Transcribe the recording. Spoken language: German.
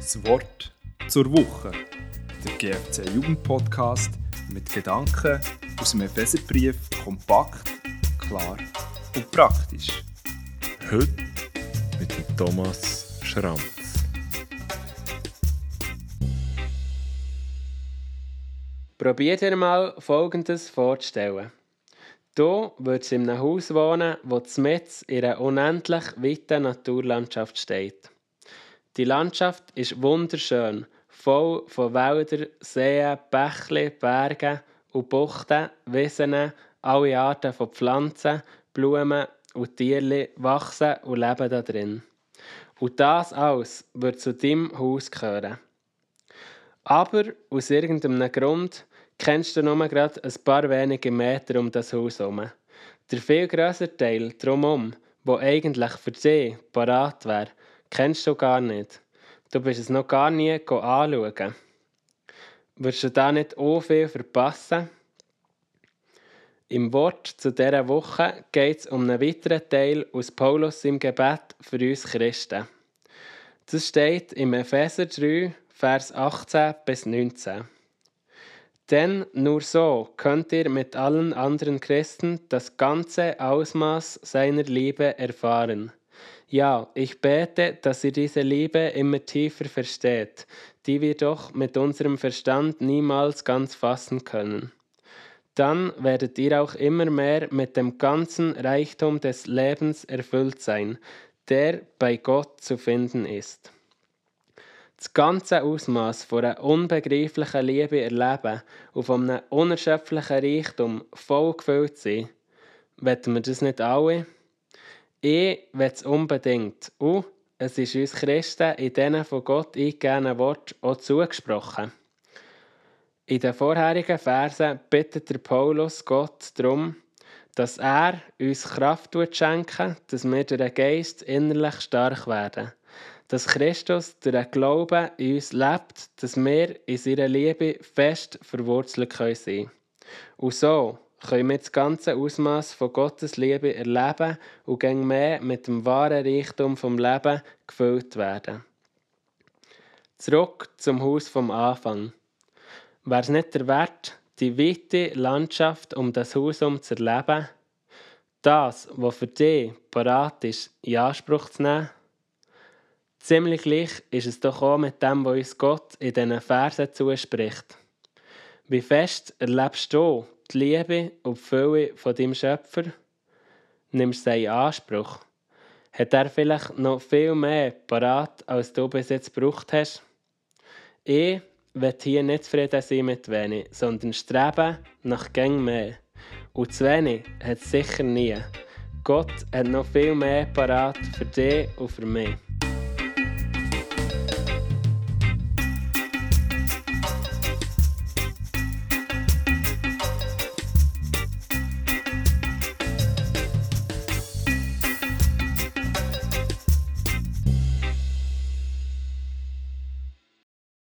Das Wort zur Woche. Der GFC Jugendpodcast mit Gedanken aus dem Epheserbrief kompakt, klar und praktisch. Heute mit dem Thomas Schranz. Probiert ihr mal Folgendes vorzustellen. Du würdest in einem Haus wohnen, das mitten in einer unendlich weiten Naturlandschaft steht. Die Landschaft ist wunderschön, voll von Wäldern, Seen, Bächli, Bergen und Buchten, Wiesen, alle Arten von Pflanzen, Blumen und Tieren wachsen und leben da drin. Und das alles wird zu deinem Haus gehören. Aber aus irgendeinem Grund kennst du nur gerade ein paar wenige Meter um das Haus herum. Der viel grössere Teil drumherum, wo eigentlich für dich parat wäre, kennst du gar nicht. Du bist es noch gar nie anschauen. Wirst du da nicht auch viel verpassen? Im Wort zu dieser Woche geht es um einen weiteren Teil aus Paulus im Gebet für uns Christen. Das steht im Epheser 3, Vers 18 bis 19. Denn nur so könnt ihr mit allen anderen Christen das ganze Ausmaß seiner Liebe erfahren. Ja, ich bete, dass ihr diese Liebe immer tiefer versteht, die wir doch mit unserem Verstand niemals ganz fassen können. Dann werdet ihr auch immer mehr mit dem ganzen Reichtum des Lebens erfüllt sein, der bei Gott zu finden ist das ganze Ausmaß von einer unbegreiflichen Liebe erleben und von einem unerschöpflichen Reichtum voll gefüllt sein, wollen wir das nicht alle? Ich will es unbedingt. Und es ist uns Christen in diesen von Gott eingegebenen Worten auch zugesprochen. In den vorherigen Versen bittet der Paulus Gott darum, dass er uns Kraft schenken dass wir durch den Geist innerlich stark werden dass Christus durch den Glauben in uns lebt, dass wir in seiner Liebe fest verwurzelt sein können. Und so können wir das ganze Ausmaß von Gottes Liebe erleben und gegen mehr mit dem wahren Reichtum vom Leben gefüllt werden. Zurück zum Haus vom Anfang. Wäre es nicht der Wert, die weite Landschaft um das Haus herum zu erleben? Das, was für dich parat ist, in Anspruch zu nehmen? Ziemlich gleich ist es doch auch mit dem, was uns Gott in diesen Versen zuspricht. Wie fest erlebst du die Liebe und die Fülle von deinem Schöpfer? Nimmst du sie in Anspruch? Hat er vielleicht noch viel mehr parat, als du bis jetzt gebraucht hast? Ich will hier nicht zufrieden sein mit wenig, sondern streben nach gäng mehr. Und zu wenig hat es sicher nie. Gott hat noch viel mehr parat für dich und für mich.